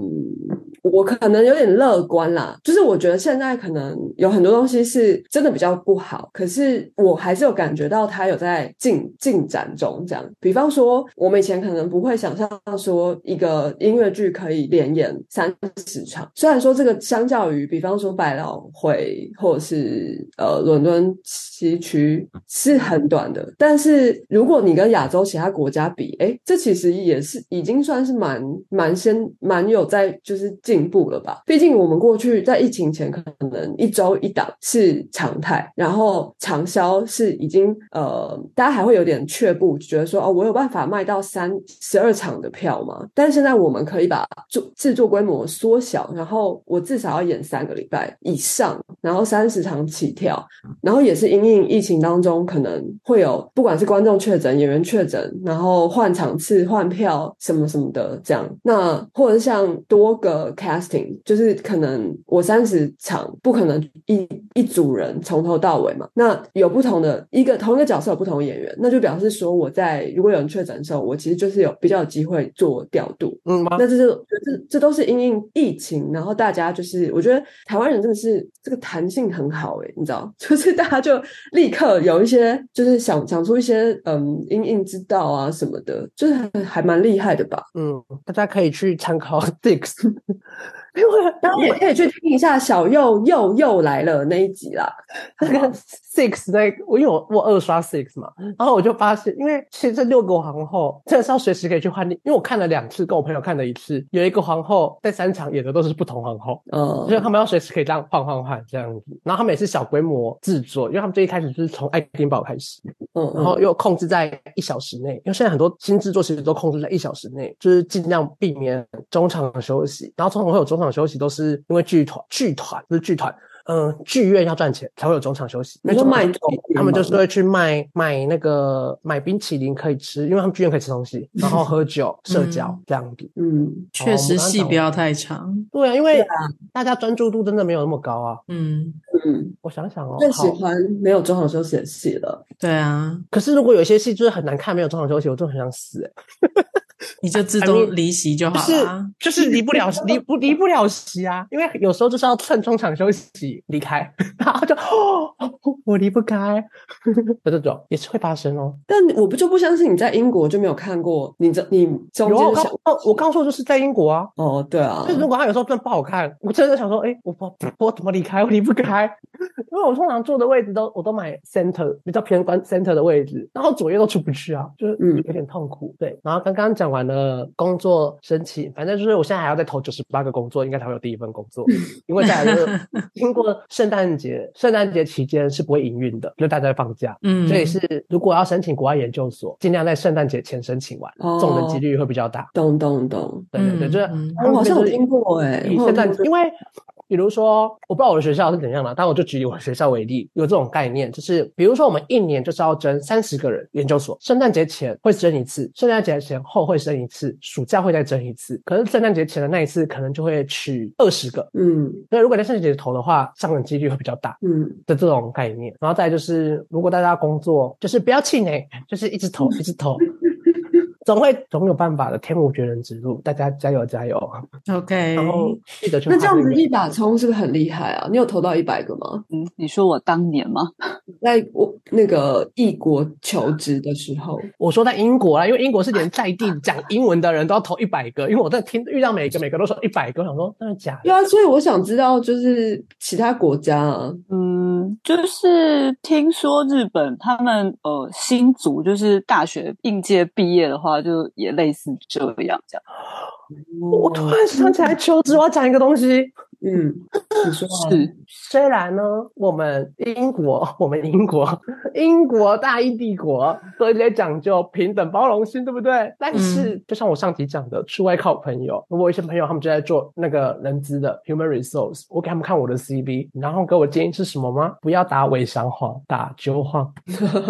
我可能有点乐观啦，就是我觉得现在可能有很多东西是真的比较不好，可是我还是有感觉到它有在进进展中。这样，比方说，我们以前可能不会想象说一个音乐剧可以连演三十场，虽然说这个相较于比方说百老汇或者是呃伦敦西区是很短的，但是如果你跟亚洲其他国家比，哎，这其实也是已经算是蛮蛮先蛮有在就是。进步了吧？毕竟我们过去在疫情前可能一周一档是常态，然后长销是已经呃，大家还会有点却步，觉得说哦，我有办法卖到三十二场的票吗？但是现在我们可以把做制作规模缩小，然后我至少要演三个礼拜以上然后三十场起跳，然后也是因应疫情当中可能会有不管是观众确诊、演员确诊，然后换场次、换票什么什么的这样。那或者像多个 casting，就是可能我三十场不可能一一组人从头到尾嘛，那有不同的一个同一个角色有不同的演员，那就表示说我在如果有人确诊的时候，我其实就是有比较有机会做调度。嗯，那这是这这都是因应疫情，然后大家就是我觉得台湾人真的是这个弹性很好诶，你知道，就是大家就立刻有一些就是想想出一些嗯因应之道啊什么的，就是还蛮厉害的吧。嗯，大家可以去参考 Dix。因为当然也可以去听一下小右又又来了那一集啦，那个 six 那我因为我我二刷 six 嘛，然后我就发现，因为其实这六个皇后真的是要随时可以去换，因为我看了两次，跟我朋友看了一次，有一个皇后在三场演的都是不同皇后，嗯，所以他们要随时可以这样换换换这样子，然后他们也是小规模制作，因为他们最一开始就是从爱丁堡开始，嗯，然后又控制在一小时内，因为现在很多新制作其实都控制在一小时内，就是尽量避免中场休息，然后通常会有中。场休息都是因为剧团，剧团不是剧团，嗯，剧院要赚钱才会有中场休息。你说卖，他们就是会去卖卖那个买冰淇淋可以吃，因为他们剧院可以吃东西，然后喝酒、社交这样子。嗯，确实戏不要太长。对啊，因为大家专注度真的没有那么高啊。嗯嗯，我想想哦，最喜欢没有中场休息的戏了。对啊，可是如果有些戏就是很难看，没有中场休息，我就很想死哎。你就自动离席就好了，就是离不了离不离不了席啊，因为有时候就是要趁中场休息离开，然后就哦，我离不开，这种也是会发生哦。但我不就不相信你在英国就没有看过，你这你中间想，我刚说就是在英国啊。哦，对啊，就如果他有时候真的不好看，我真的想说，哎，我我我怎么离开？我离不开，因为我通常坐的位置都我都买 center 比较偏关 center 的位置，然后左右都出不去啊，就是嗯有点痛苦。对，然后刚刚讲。完了工作申请，反正就是我现在还要再投九十八个工作，应该才会有第一份工作。因为在经 过圣诞节，圣诞节期间是不会营运的，就大家放假。嗯，所以是如果要申请国外研究所，尽量在圣诞节前申请完，中的几率会比较大。懂懂懂，对对对，就是我好像有听过哎，圣诞因为。比如说，我不知道我的学校是怎样的，但我就举我的学校为例，有这种概念，就是比如说我们一年就是要争三十个人研究所，圣诞节前会争一次，圣诞节前后会争一次，暑假会再争一次。可是圣诞节前的那一次可能就会取二十个，嗯，所以如果在圣诞节投的话，上的几率会比较大，嗯的这种概念。然后再就是，如果大家工作，就是不要气馁，就是一直投，一直投。总会总有办法的，天无绝人之路，大家加油加油！OK，然后记得那这样子一把冲是不是很厉害啊？你有投到一百个吗？嗯，你说我当年吗？在我那个异国求职的时候，我说在英国啊，因为英国是连在地讲英文的人都要投一百个，因为我在听遇到每个每个都说一百个，我想说真的假？对啊，所以我想知道就是其他国家啊，嗯，就是听说日本他们呃新族就是大学应届毕业的话。就也类似这样，这样。我突然想起来，求职，我要讲一个东西。嗯，你说是。虽然呢，我们英国，我们英国，英国大英帝国都有点讲究平等包容性，对不对？但是，就像我上集讲的，出外靠朋友。我有一些朋友他们就在做那个人资的 human resource，我给他们看我的 CV，然后给我建议是什么吗？不要打伪商谎，打揪谎，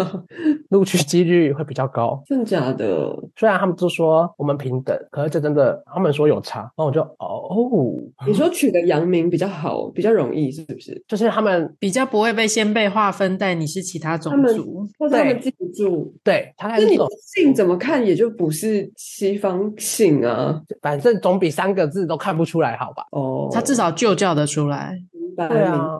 录取几率会比较高。真的假的？虽然他们都说我们平等，可是这真的，他们说有差。然后我就哦，你说取个洋。名比较好，比较容易，是不是？就是他们比较不会被先辈划分，但你是其他种族，或者他们记不住。对，他那你姓怎么看也就不是西方姓啊，反正总比三个字都看不出来好吧？哦，他至少就叫得出来。对啊，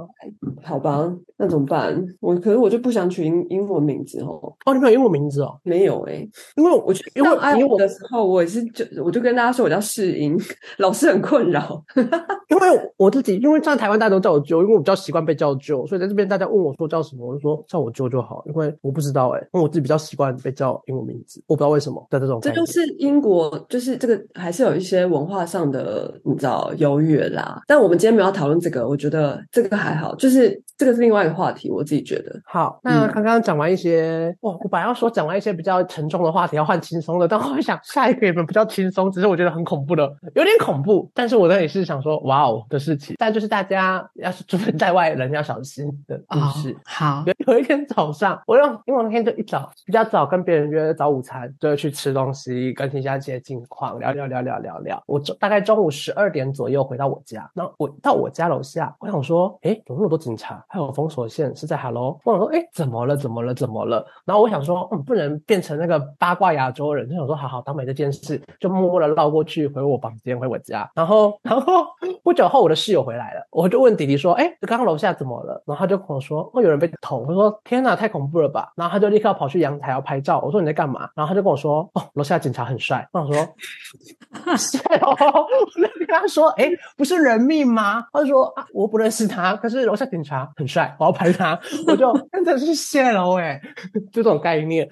好吧，那怎么办？我可是我就不想取英英文名字哦。哦，你没有英文名字哦？没有哎，因为我因为爱我的时候，我也是就我就跟大家说我叫世英，老师很困扰。因为我自己因为在台湾大家都叫我舅，因为我比较习惯被叫舅，所以在这边大家问我说叫什么，我就说叫我舅就好。因为我不知道哎，因为我自己比较习惯被叫英文名字，我不知道为什么在这种。这就是英国，就是这个还是有一些文化上的你知道优越啦。但我们今天没有讨论这个，我觉得。这个还好，就是这个是另外一个话题，我自己觉得。好，那刚刚讲完一些，哇，我本来要说讲完一些比较沉重的话题，要换轻松的，但我想下一个也比较轻松，只是我觉得很恐怖的，有点恐怖。但是我那里是想说，哇哦的事情，但就是大家要是出门在外，人要小心的故事。好，有有一天早上，我用因为我那天就一早比较早跟别人约早午餐，就去吃东西，跟听下这些近况，聊聊聊聊聊聊。我大概中午十二点左右回到我家，然后我到我家楼下，我想说，哎，有那么多警察，还有封锁线是在 Hello，我想说，哎，怎么了？怎么了？怎么了？然后我想说，嗯，不能变成那个八卦亚洲人，就想说，好好当没这件事，就默默的绕过去回我房间，回我家。然后，然后不久后我的室友回来了，我就问弟弟说，哎，刚刚楼下怎么了？然后他就跟我说，哦，有人被捅。我说，天哪，太恐怖了吧？然后他就立刻跑去阳台要拍照。我说你在干嘛？然后他就跟我说，哦，楼下警察很帅。我想说，帅哦。我就跟他说，哎，不是人命吗？他就说啊，我不认识他，可是楼下警察很帅，我要拍他。我就真的是谢喽，哎，就这种概念。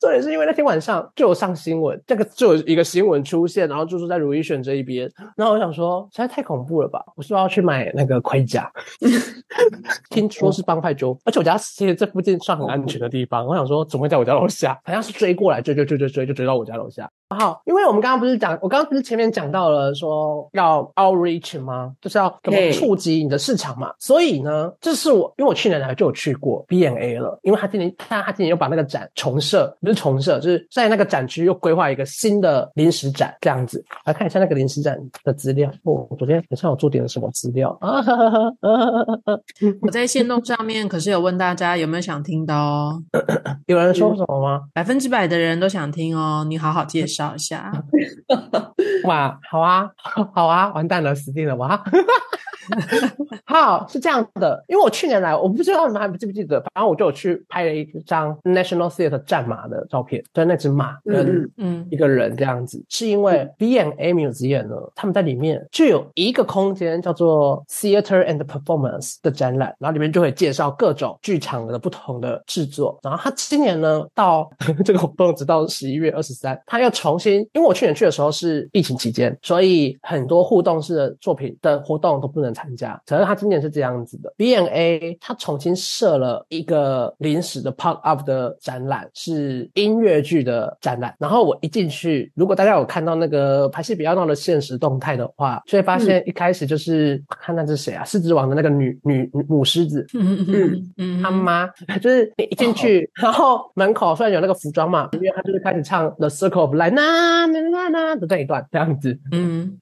重点是因为那天晚上就有上新闻，这个就有一个新闻出现，然后就是在如意选这一边。然后我想说，实在太恐怖了吧？我是要去买那个盔甲。听说是帮派揪，而且我家其实这附近算很安全的地方。我想说，怎么会在我家楼下？好像是追过来，追追追追追，就追到我家楼下。好，因为我们刚刚不是讲，我刚刚不是前面讲到了说要 outreach 吗？就是要怎么触及你的市场嘛。所以呢，这是我，因为我去年来就有去过 B&A 了，因为他今年他他今年又把那个展重设，不是重设，就是在那个展区又规划一个新的临时展，这样子来看一下那个临时展的资料。哦，我昨天晚上我做点了什么资料啊？我在线动上面可是有问大家有没有想听的哦。有人说什么吗？百分之百的人都想听哦，你好好介绍。找一下，哇，好啊，好啊，完蛋了，死定了，哇！好，是这样的，因为我去年来，我不知道你们还记不记得，反正我就有去拍了一张 National Theatre 战马的照片，就那只马跟嗯一个人这样子，是因为 B&A Museum 呢，他们在里面就有一个空间叫做 Theatre and Performance 的展览，然后里面就会介绍各种剧场的不同的制作，然后他今年呢到这个活动直到十一月二十三，他要重新，因为我去年去的时候是疫情期间，所以很多互动式的作品的活动都不能。参加，可是他今年是这样子的，B&A 他重新设了一个临时的 pop up 的展览，是音乐剧的展览。然后我一进去，如果大家有看到那个排戏比较闹的现实动态的话，就会发现一开始就是看那是谁啊，狮子王的那个女女母狮子，嗯嗯嗯，他妈就是你一进去，然后门口虽然有那个服装嘛，因为他就是开始唱 The Circle of Life 呐呐呐呐的这一段这样子，嗯，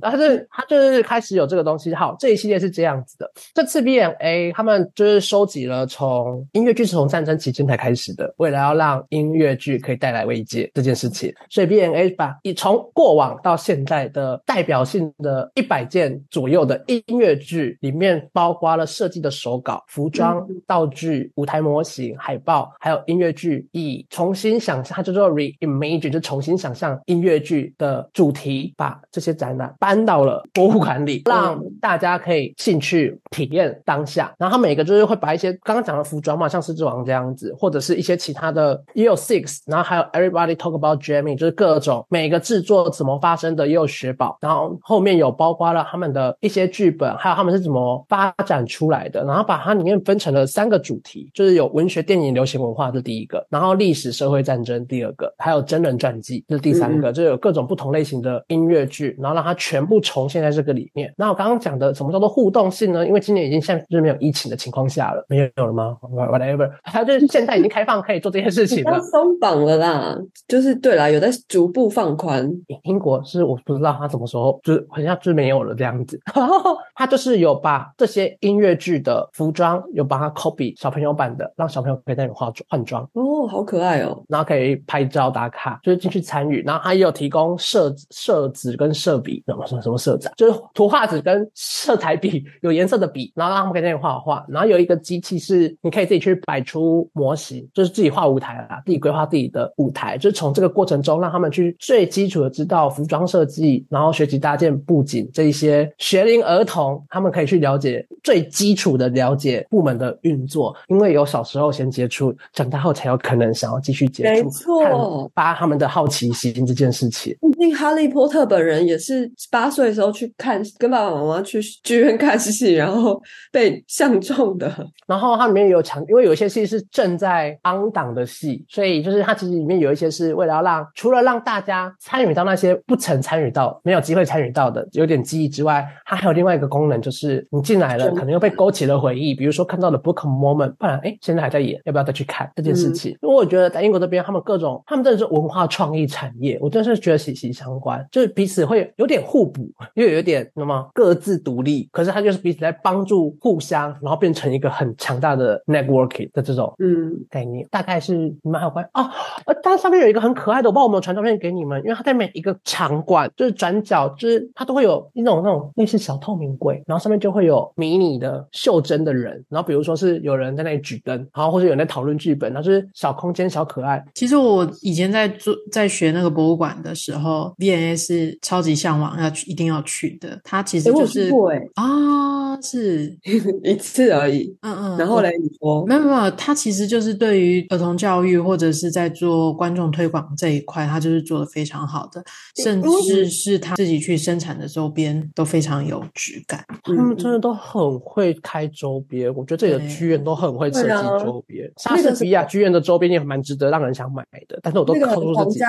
然后就他就是开始有这个东西，好。这一系列是这样子的，这次 B&A 他们就是收集了从音乐剧是从战争期间才开始的，为了要让音乐剧可以带来慰藉这件事情，所以 B&A 把以从过往到现在的代表性的一百件左右的音乐剧里面，包括了设计的手稿、服装、道具、舞台模型、海报，还有音乐剧，以重新想象，它叫做 reimagine，就重新想象音乐剧的主题，把这些展览搬到了博物馆里，让大。家可以兴趣体验当下，然后他每个就是会把一些刚刚讲的服装嘛，像狮子王这样子，或者是一些其他的，也有 Six，然后还有 Everybody Talk About Jamming，就是各种每个制作怎么发生的，也有雪宝，然后后面有包括了他们的一些剧本，还有他们是怎么发展出来的，然后把它里面分成了三个主题，就是有文学、电影、流行文化这第一个，然后历史、社会、战争第二个，还有真人传记这是第三个，就有各种不同类型的音乐剧，然后让它全部重现在这个里面。那我刚刚讲的。什么叫做互动性呢？因为今年已经现在就是没有疫情的情况下了，没有了吗？Whatever，它就是现在已经开放可以做这些事情了，松绑了啦。就是对啦，有在逐步放宽。英国是我不知道它什么时候就是好像就没有了这样子。它就是有把这些音乐剧的服装有把它 copy 小朋友版的，让小朋友可以在里面化妆换装。哦，好可爱哦。然后可以拍照打卡，就是进去参与。然后他也有提供色色纸跟色笔，什么什么什么色纸，就是图画纸跟。色彩笔有颜色的笔，然后让他们可以在那里画画。然后有一个机器是你可以自己去摆出模型，就是自己画舞台啦，自己规划自己的舞台。就是从这个过程中，让他们去最基础的知道服装设计，然后学习搭建布景这一些学龄儿童，他们可以去了解最基础的了解部门的运作。因为有小时候先接触，长大后才有可能想要继续接触，没错，发他们的好奇心这件事情。那哈利波特本人也是八岁的时候去看，跟爸爸妈妈去剧院看戏，然后被相中的。然后它里面有强，因为有一些戏是正在 on 档的戏，所以就是它其实里面有一些是为了要让除了让大家参与到那些不曾参与到、没有机会参与到的有点记忆之外，它还有另外一个功能，就是你进来了，可能又被勾起了回忆，比如说看到了 Book Moment，不然哎，现在还在演，要不要再去看这件事情？因为我觉得在英国这边，他们各种，他们真的是文化创意产业，我真的是觉得息息相关，就是彼此会有点互补，又有点那么各自独立，可是它就是彼此在帮助互相，然后变成一个很强大的 networking 的这种嗯概念。大概是你们还有关哦，呃，它上面有一个很可爱的，我不知道有没有传照片给你们，因为它在每一个场馆就是转角，就是它都会有一种那种类似小透明柜，然后上面就会有迷你的袖珍的人，然后比如说是有人在那里举灯，然后或者有人在讨论剧本，然后就是小空间小可爱。其实我以前在做在学那个博物馆的时候，V&A 是超级向往要去一定要去的。它其实就是啊，是 一次而已。嗯嗯。然后嘞，你说没有没有，它其实就是对于儿童教育或者是在做观众推广这一块，它就是做的非常好的，甚至是他自己去生产的周边都非常有质感。他们真的都很会开周边，我觉得这里的剧院都很会设计周边。莎士比亚剧院的周边也蛮值得让人想买的，但是我都靠住自己。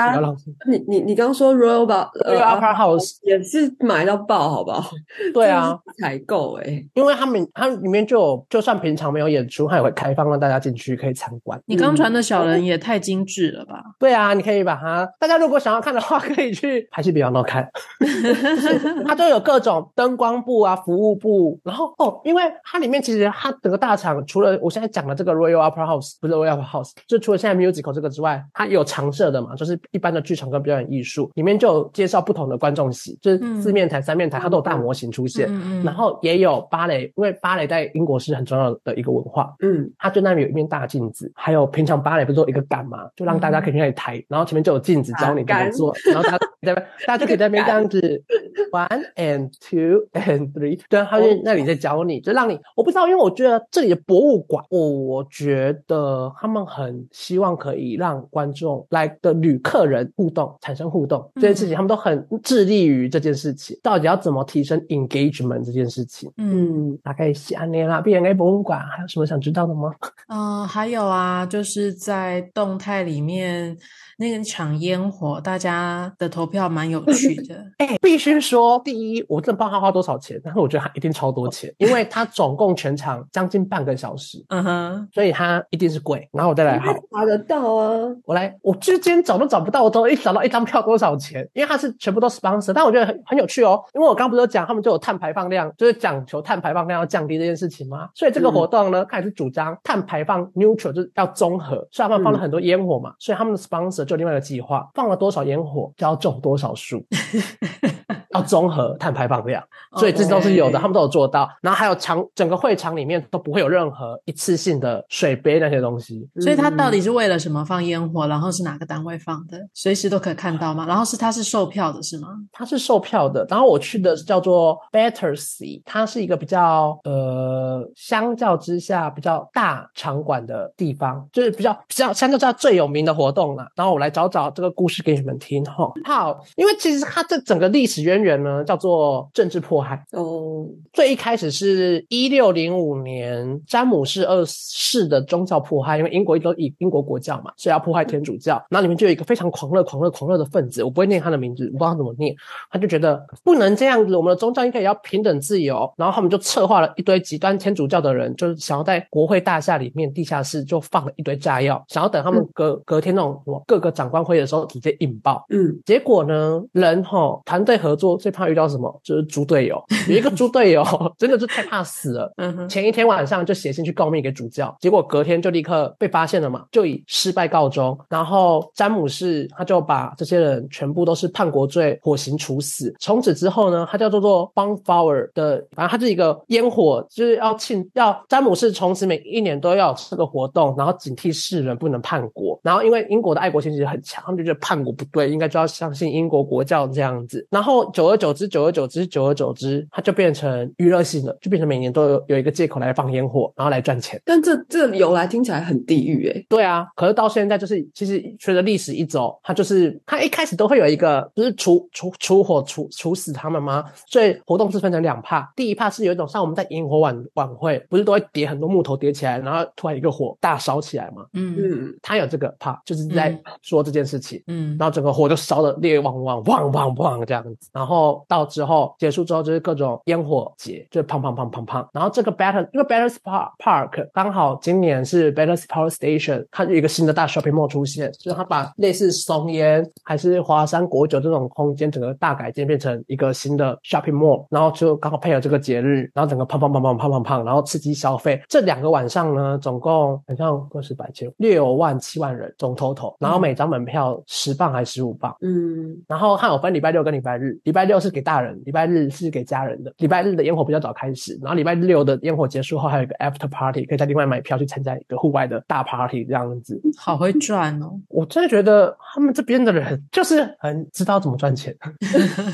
你你你刚刚说 Royal 吧，Royal Opera House 也是买到爆，好不好？对啊，采购哎，因为他们它里面就有，就算平常没有演出，它也会开放让大家进去可以参观。你刚传的小人也太精致了吧？对啊，你可以把它，大家如果想要看的话，可以去还是比较闹看。它都有各种灯光部啊、服务部，然后哦，因为它里面其实它整个大厂除了我现在讲的这个 Royal Opera House 不是 Royal Opera House，就除了现在 Musical 这个之外，它有常设的嘛，就是一般的剧场跟表演艺术，里面就有介绍不同的观众席，就是四面台、三面台，它都有大模型出现，嗯然后也有芭蕾，因为芭蕾在英国是很重要的一个文化，嗯，它就那里有一面大镜子，还有平常芭蕾不是都一个杆嘛，就让大家可以去那里抬，然后前面就有镜子教你怎么做，然后大家在大家就可以在那边这样子 one and two and three，对，他就那里在教你，就让你，我不知道，因为我觉得这里的博物馆，我觉得他们很希望可以让观众来的旅客人互动，产生互动这件事情，他们都很致力于这件事情。到底要怎么提升 engagement 这件事情？嗯，大概是安尼啦。，B N A 博物馆还有什么想知道的吗？嗯，还有啊，就是在动态里面。那场烟火，大家的投票蛮有趣的。哎，必须说，第一，我真的不知道他花多少钱，但是我觉得他一定超多钱，因为他总共全场将近半个小时，嗯哼，所以他一定是贵。然后我再来，好，查得到啊。我来，我之间找都找不到，我都一找到一张票多少钱，因为他是全部都 sponsor。但我觉得很很有趣哦，因为我刚不是讲他们就有碳排放量，就是讲求碳排放量要降低这件事情吗？所以这个活动呢，开始主张碳排放 neutral，就是要综合，所以他们放了很多烟火嘛，所以他们的 sponsor。做另外一个计划，放了多少烟火就要种多少树，要综合碳排放量，所以这都是有的，他们都有做到。然后还有场整个会场里面都不会有任何一次性的水杯那些东西。所以它到底是为了什么放烟火？然后是哪个单位放的？随时都可以看到吗？然后是它是售票的是吗？它是售票的。然后我去的叫做 Battersea，它是一个比较呃相较之下比较大场馆的地方，就是比较比较相较之下最有名的活动了。然后我来找找这个故事给你们听哈。好，因为其实它这整个历史渊源呢，叫做政治迫害哦。最一开始是一六零五年詹姆士二世的宗教迫害，因为英国一直以英国国教嘛，所以要迫害天主教。然后里面就有一个非常狂热、狂热、狂热的分子，我不会念他的名字，我不知道怎么念。他就觉得不能这样子，我们的宗教应该也要平等自由。然后他们就策划了一堆极端天主教的人，就是想要在国会大厦里面地下室就放了一堆炸药，想要等他们隔隔天那种什么各个长官会的时候直接引爆。嗯，结果呢，人哈团队合作最怕遇到什么？就是猪队友。有一个猪队友 真的是太怕死了。嗯哼，前一天晚上就写信去告密给主教，结果隔天就立刻被发现了嘛，就以失败告终。然后詹姆士他就把这些人全部都是叛国罪火刑处死。从此之后呢，他叫做做 Bonfire 的，反正他是一个烟火，就是要庆要詹姆士从此每一年都要这个活动，然后警惕世人不能叛国。然后因为英国的爱国心其实很强，他们就觉得叛国不对，应该就要相信英国国教这样子。然后久而久之，久而久之，久而久之，它就变成娱乐性的，就变成每年都有有一个借口来放烟火，然后来赚钱。但这这由来听起来很地狱哎。对啊，可是到现在就是，其实随着历史一走，它就是它一开始都会有一个，不是除除除火除处死他们吗？所以活动是分成两帕，第一帕是有一种像我们在萤火晚晚会，不是都会叠很多木头叠起来，然后突然一个火大烧起来吗？嗯嗯，它有这个帕，就是在说这件事情。嗯，然后整个火就烧的烈旺旺旺旺旺这样子，然后然后到之后结束之后就是各种烟火节，就是砰砰砰砰砰。然后这个 Better 因为 Better Park Park 刚好今年是 Better Power Station，它有一个新的大 shopping mall 出现，就是它把类似松烟还是华山国酒这种空间整个大改建，变成一个新的 shopping mall，然后就刚好配合这个节日，然后整个砰砰砰砰砰砰砰，然后刺激消费。这两个晚上呢，总共好像个十百千六万七万人总 total，然后每张门票十磅还是十五磅？嗯，然后它有分礼拜六跟礼拜日，礼拜六是给大人，礼拜日是给家人的。礼拜日的烟火比较早开始，然后礼拜六的烟火结束后还有一个 after party，可以再另外买票去参加一个户外的大 party 这样子。好会赚哦！我真的觉得他们这边的人就是很知道怎么赚钱，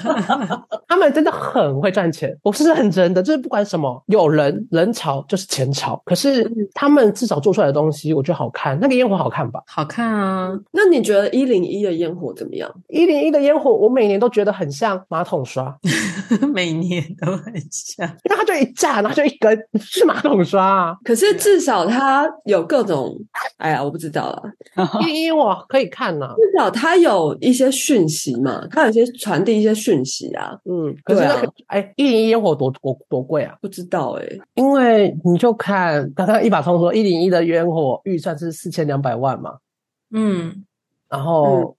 他们真的很会赚钱。我是认真的，就是不管什么有人人潮就是钱潮，可是他们至少做出来的东西，我觉得好看。那个烟火好看吧？好看啊！那你觉得一零一的烟火怎么样？一零一的烟火，我每年都觉得很像马桶刷，每年都很像，因为它就一架，然后就一根是马桶刷啊。可是至少它有各种，哎呀，我不知道了。一零一我可以看呐，至少它有一些讯息嘛，它有些传递一些讯息啊。嗯，可是那个哎，一零一烟火多多多贵啊？不知道哎，因为你就看刚刚一把通说一零一的烟火预算是四千两百万嘛。嗯，然后。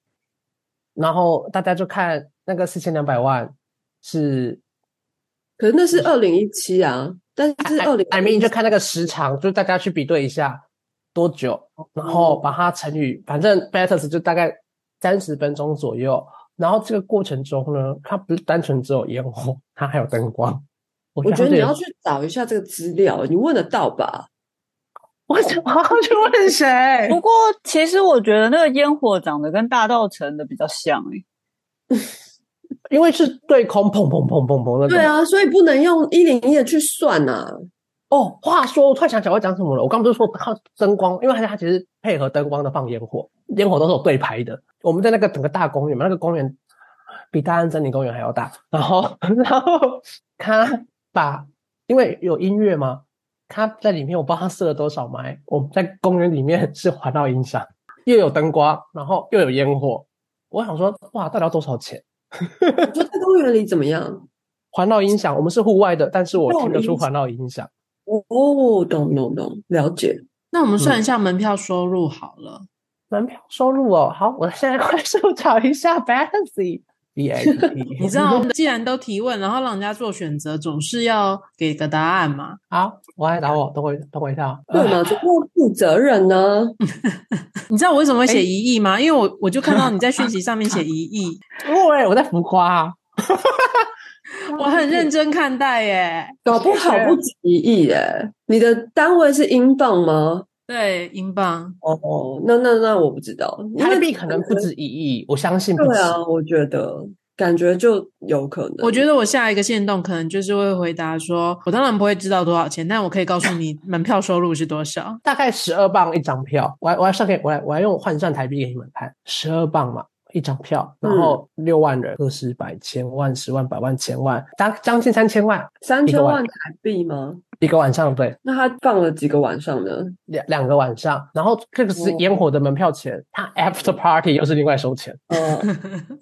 然后大家就看那个四千两百万是，可是那是二零一七啊，但是二零，I mean 就看那个时长，就大家去比对一下多久，然后把它乘以，反正 Betters 就大概三十分钟左右。然后这个过程中呢，它不是单纯只有烟火，它还有灯光。我觉得你要去找一下这个资料，你问得到吧？我想我要去问谁？不过其实我觉得那个烟火长得跟大道城的比较像哎，因为是对空砰砰砰砰砰的。对啊，所以不能用一零一的去算呐。哦，话说我突然想起来我讲什么了。我刚不是说靠灯光，因为它它其实配合灯光的放烟火，烟火都是有对拍的。我们在那个整个大公园嘛，那个公园比大安森林公园还要大。然后 然后他把因为有音乐吗？他在里面，我不知道他设了多少麦。我们在公园里面 是环绕音响，又有灯光，然后又有烟火。我想说，哇，到底要多少钱？就 在公园里怎么样？环绕音响，我们是户外的，但是我听得出环绕音响。哦，懂懂懂，了解。那我们算一下门票收入好了。门票收入哦，好，我现在快 速找一下 e VIP，你知道，既然都提问，然后让人家做选择，总是要给个答案嘛。好，我来打我，等我等我一下。对嘛？怎么负责任呢？你知道我为什么会写一亿吗？因为我我就看到你在讯息上面写一亿，对，我在浮夸，我很认真看待耶，搞不好不止一亿耶。你的单位是英镑吗？对，英镑哦，那那那我不知道，台币可能不止一亿，我相信不。对啊，我觉得感觉就有可能。我觉得我下一个线动可能就是会回答说，我当然不会知道多少钱，但我可以告诉你门票收入是多少，大概十二磅一张票。我我要上给我来我来用换算台币给你们看，十二磅嘛。一张票，然后六万人，个十百千万十万百万千万，将将近三千万，三千万台币吗？一个晚上对。那他放了几个晚上呢？两两个晚上，然后这个是烟火的门票钱，他 after party 又是另外收钱。嗯，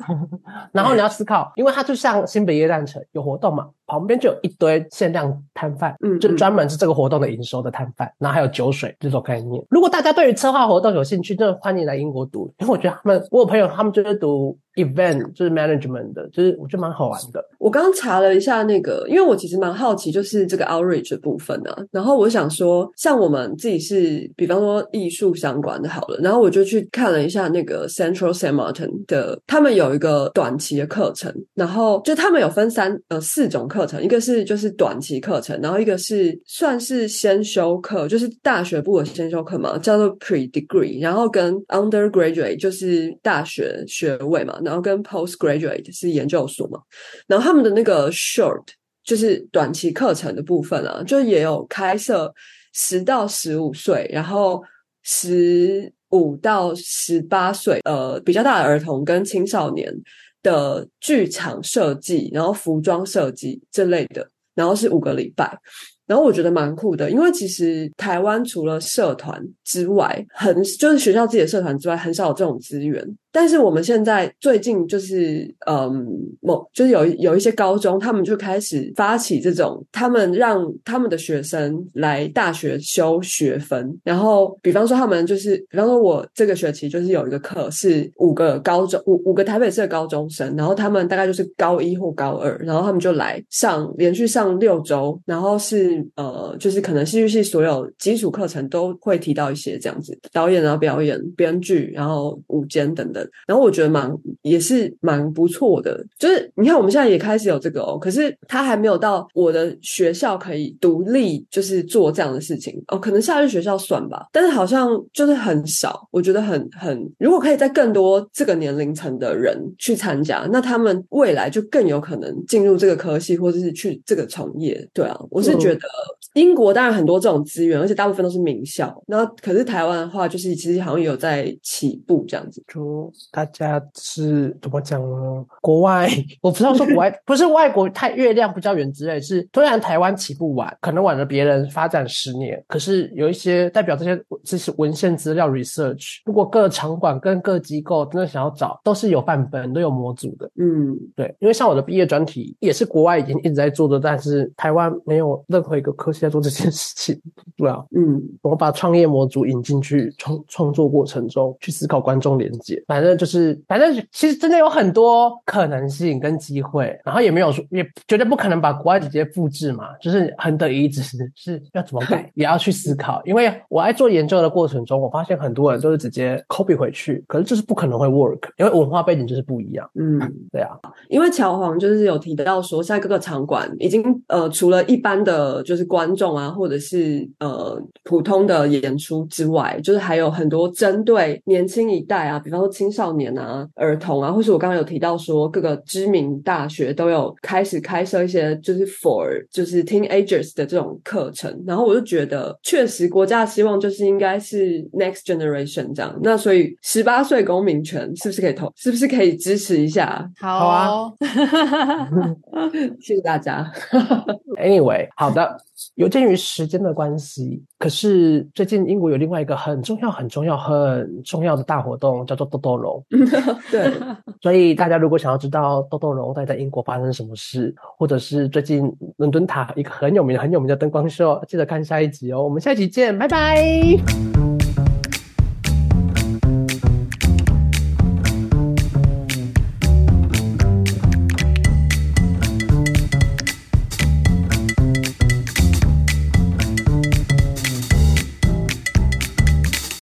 然后你要思考，因为它就像新北夜诞城有活动嘛，旁边就有一堆限量摊贩，嗯，就专门是这个活动的营收的摊贩，然后还有酒水这种概念。如果大家对于策划活动有兴趣，真的欢迎来英国读，因为我觉得他们，我有朋友他们就。就是读 event，就是 management 的，就是我觉得蛮好玩的。我刚刚查了一下那个，因为我其实蛮好奇，就是这个 outreach 的部分呢。然后我想说，像我们自己是，比方说艺术相关的，好了，然后我就去看了一下那个 Central Saint Martin 的，他们有一个短期的课程，然后就他们有分三呃四种课课程，一个是就是短期课程，然后一个是算是先修课，就是大学部的先修课嘛，叫做 pre degree，然后跟 undergraduate 就是大学学位嘛，然后跟 postgraduate 是研究所嘛，然后他们的那个 short 就是短期课程的部分啊，就也有开设十到十五岁，然后十五到十八岁，呃，比较大的儿童跟青少年。的剧场设计，然后服装设计这类的，然后是五个礼拜，然后我觉得蛮酷的，因为其实台湾除了社团之外，很就是学校自己的社团之外，很少有这种资源。但是我们现在最近就是，嗯，某就是有有一些高中，他们就开始发起这种，他们让他们的学生来大学修学分，然后比方说他们就是，比方说我这个学期就是有一个课是五个高中五五个台北市的高中生，然后他们大概就是高一或高二，然后他们就来上连续上六周，然后是呃，就是可能戏剧系所有基础课程都会提到一些这样子，导演啊、表演、编剧，然后舞间等等。然后我觉得蛮也是蛮不错的，就是你看我们现在也开始有这个哦，可是他还没有到我的学校可以独立就是做这样的事情哦，可能夏日学校算吧，但是好像就是很少，我觉得很很，如果可以在更多这个年龄层的人去参加，那他们未来就更有可能进入这个科系或者是去这个从业。对啊，我是觉得英国当然很多这种资源，而且大部分都是名校，那可是台湾的话，就是其实好像有在起步这样子。大家是怎么讲呢？国外我不知道说国外 不是外国太月亮不叫圆之类，是虽然台湾起步晚，可能晚了别人发展十年。可是有一些代表这些这些文献资料 research，如果各场馆跟各机构真的想要找，都是有范本都有模组的。嗯，对，因为像我的毕业专题也是国外已经一直在做的，但是台湾没有任何一个科系在做这件事情。对啊，嗯，我把创业模组引进去创创作过程中去思考观众连接，反正。就是，反正其实真的有很多可能性跟机会，然后也没有说，也绝对不可能把国外直接复制嘛。就是很得意志是要怎么改，也要去思考。因为我在做研究的过程中，我发现很多人都是直接 copy 回去，可是这是不可能会 work，因为文化背景就是不一样。嗯，对啊。因为乔黄就是有提到说，现在各个场馆已经呃，除了一般的就是观众啊，或者是呃普通的演出之外，就是还有很多针对年轻一代啊，比方说青少。少年啊，儿童啊，或是我刚刚有提到说，各个知名大学都有开始开设一些就是 for 就是 teenagers 的这种课程，然后我就觉得，确实国家的希望就是应该是 next generation 这样。那所以十八岁公民权是不是可以投？是不是可以支持一下？好啊，谢谢大家。Anyway，好的。有鉴于时间的关系，可是最近英国有另外一个很重要、很重要、很重要的大活动，叫做豆豆龙。对，所以大家如果想要知道豆豆龙在在英国发生什么事，或者是最近伦敦塔一个很有名、很有名的灯光秀，记得看下一集哦。我们下一集见，拜拜。